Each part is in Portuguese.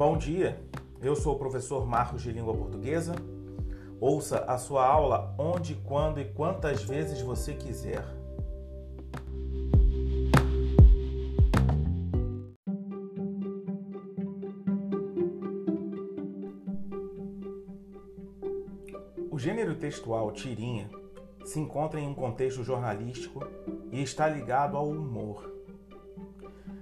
Bom dia, eu sou o professor Marcos de Língua Portuguesa. Ouça a sua aula onde, quando e quantas vezes você quiser. O gênero textual tirinha se encontra em um contexto jornalístico e está ligado ao humor.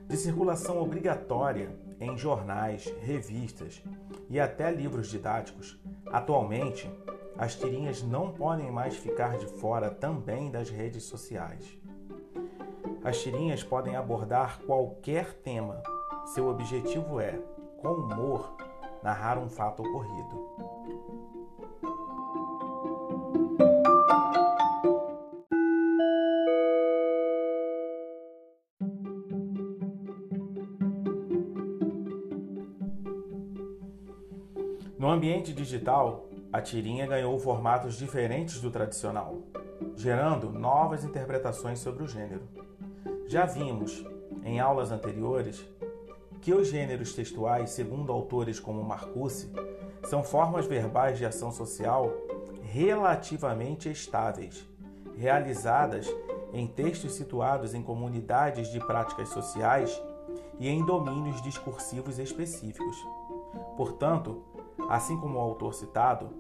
De circulação obrigatória em jornais, revistas e até livros didáticos, atualmente as tirinhas não podem mais ficar de fora também das redes sociais. As tirinhas podem abordar qualquer tema. Seu objetivo é, com humor, narrar um fato ocorrido. No ambiente digital, a tirinha ganhou formatos diferentes do tradicional, gerando novas interpretações sobre o gênero. Já vimos, em aulas anteriores, que os gêneros textuais, segundo autores como Marcuse, são formas verbais de ação social relativamente estáveis, realizadas em textos situados em comunidades de práticas sociais e em domínios discursivos específicos. Portanto, assim como o autor citado,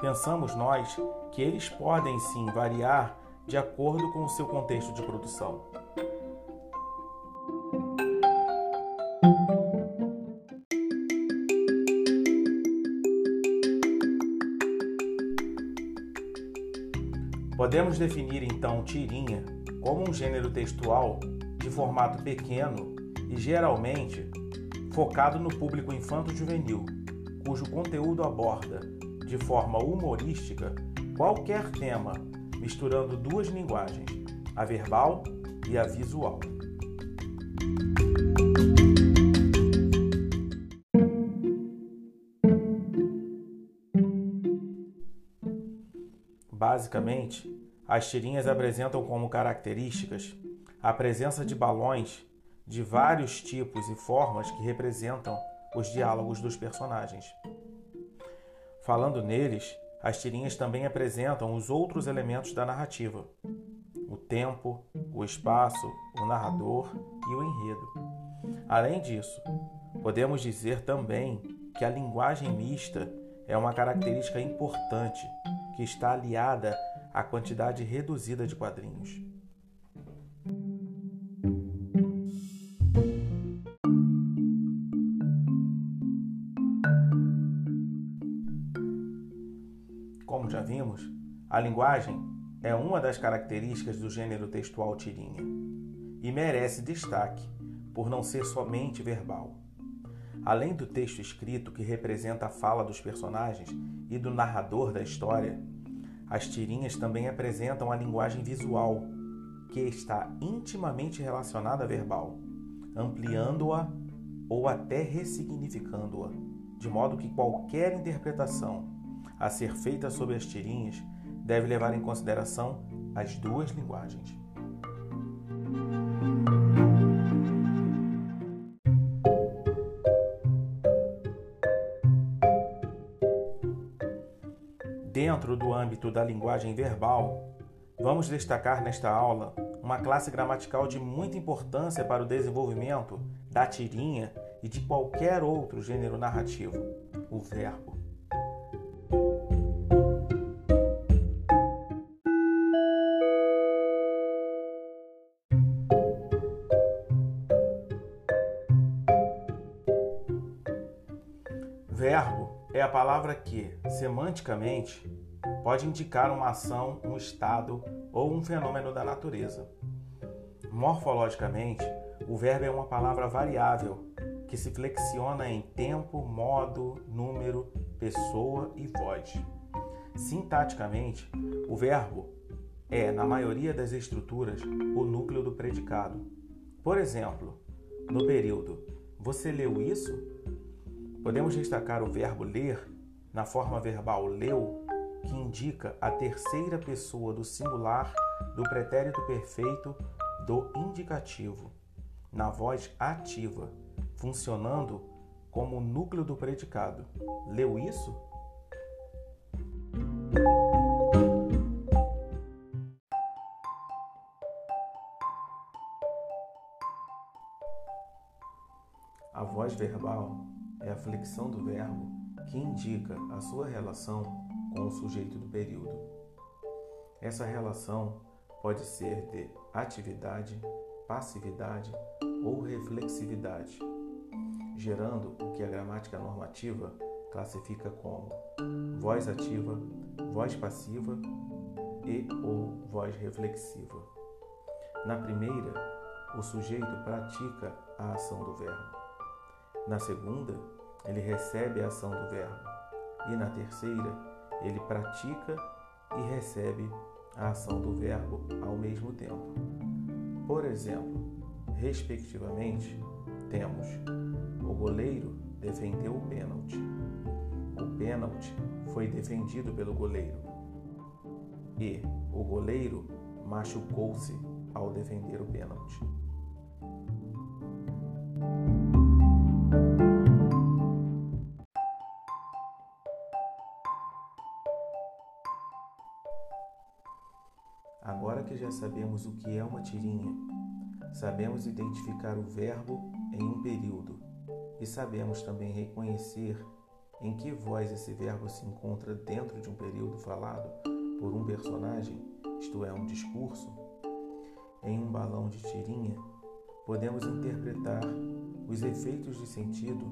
pensamos nós que eles podem sim variar de acordo com o seu contexto de produção. Podemos definir então tirinha como um gênero textual de formato pequeno e geralmente focado no público infanto-juvenil, cujo conteúdo aborda, de forma humorística, qualquer tema, misturando duas linguagens, a verbal e a visual. Basicamente, as tirinhas apresentam como características a presença de balões de vários tipos e formas que representam os diálogos dos personagens. Falando neles, as tirinhas também apresentam os outros elementos da narrativa: o tempo, o espaço, o narrador e o enredo. Além disso, podemos dizer também que a linguagem mista é uma característica importante que está aliada à quantidade reduzida de quadrinhos. A linguagem é uma das características do gênero textual tirinha e merece destaque por não ser somente verbal. Além do texto escrito que representa a fala dos personagens e do narrador da história, as tirinhas também apresentam a linguagem visual, que está intimamente relacionada à verbal, ampliando-a ou até ressignificando-a, de modo que qualquer interpretação a ser feita sobre as tirinhas deve levar em consideração as duas linguagens. Dentro do âmbito da linguagem verbal, vamos destacar nesta aula uma classe gramatical de muita importância para o desenvolvimento da tirinha e de qualquer outro gênero narrativo: o verbo. Verbo é a palavra que, semanticamente, pode indicar uma ação, um estado ou um fenômeno da natureza. Morfologicamente, o verbo é uma palavra variável que se flexiona em tempo, modo, número, pessoa e voz. Sintaticamente, o verbo é, na maioria das estruturas, o núcleo do predicado. Por exemplo, no período Você leu isso? Podemos destacar o verbo ler na forma verbal leu, que indica a terceira pessoa do singular do pretérito perfeito do indicativo, na voz ativa, funcionando como o núcleo do predicado. Leu isso? A voz verbal é a flexão do verbo que indica a sua relação com o sujeito do período. Essa relação pode ser de atividade, passividade ou reflexividade, gerando o que a gramática normativa classifica como voz ativa, voz passiva e ou voz reflexiva. Na primeira, o sujeito pratica a ação do verbo. Na segunda, ele recebe a ação do verbo. E na terceira, ele pratica e recebe a ação do verbo ao mesmo tempo. Por exemplo, respectivamente, temos o goleiro defendeu o pênalti. O pênalti foi defendido pelo goleiro. E o goleiro machucou-se ao defender o pênalti. Que já sabemos o que é uma tirinha, sabemos identificar o verbo em um período. E sabemos também reconhecer em que voz esse verbo se encontra dentro de um período falado por um personagem, isto é, um discurso, em um balão de tirinha, podemos interpretar os efeitos de sentido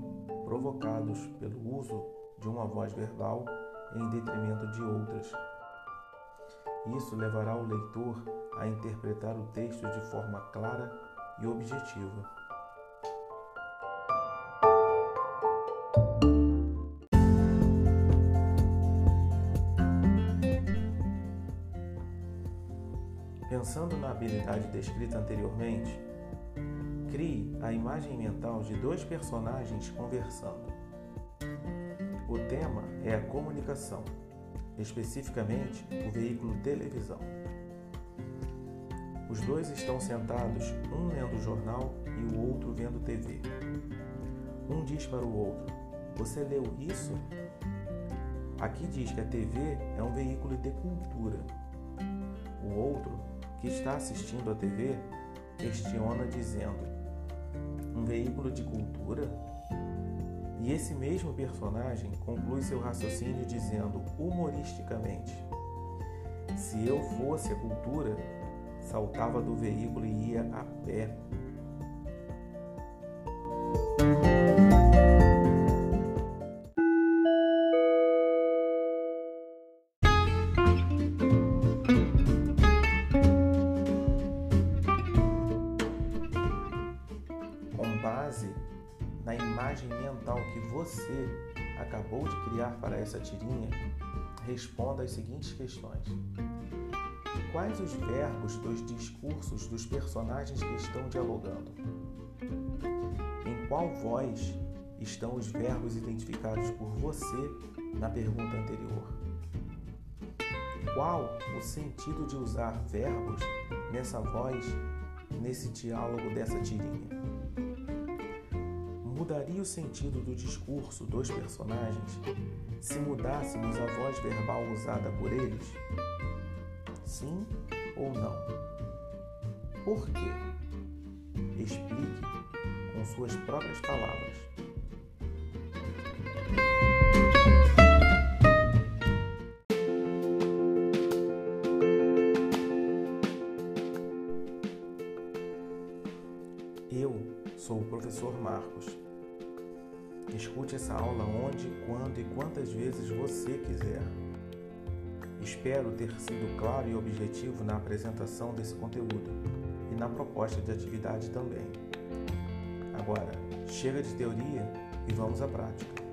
provocados pelo uso de uma voz verbal em detrimento de outras isso levará o leitor a interpretar o texto de forma clara e objetiva. Pensando na habilidade descrita anteriormente, crie a imagem mental de dois personagens conversando. O tema é a comunicação especificamente o veículo televisão. Os dois estão sentados, um lendo o jornal e o outro vendo TV. Um diz para o outro: Você leu isso? Aqui diz que a TV é um veículo de cultura. O outro, que está assistindo a TV, questiona dizendo: Um veículo de cultura? E esse mesmo personagem conclui seu raciocínio dizendo humoristicamente: Se eu fosse a cultura, saltava do veículo e ia a pé. Você acabou de criar para essa tirinha, responda as seguintes questões. Quais os verbos dos discursos dos personagens que estão dialogando? Em qual voz estão os verbos identificados por você na pergunta anterior? Qual o sentido de usar verbos nessa voz, nesse diálogo dessa tirinha? Mudaria o sentido do discurso dos personagens se mudássemos a voz verbal usada por eles? Sim ou não? Por quê? Explique com suas próprias palavras. Eu sou o professor Marcos Escute essa aula onde, quando e quantas vezes você quiser. Espero ter sido claro e objetivo na apresentação desse conteúdo e na proposta de atividade também. Agora, chega de teoria e vamos à prática.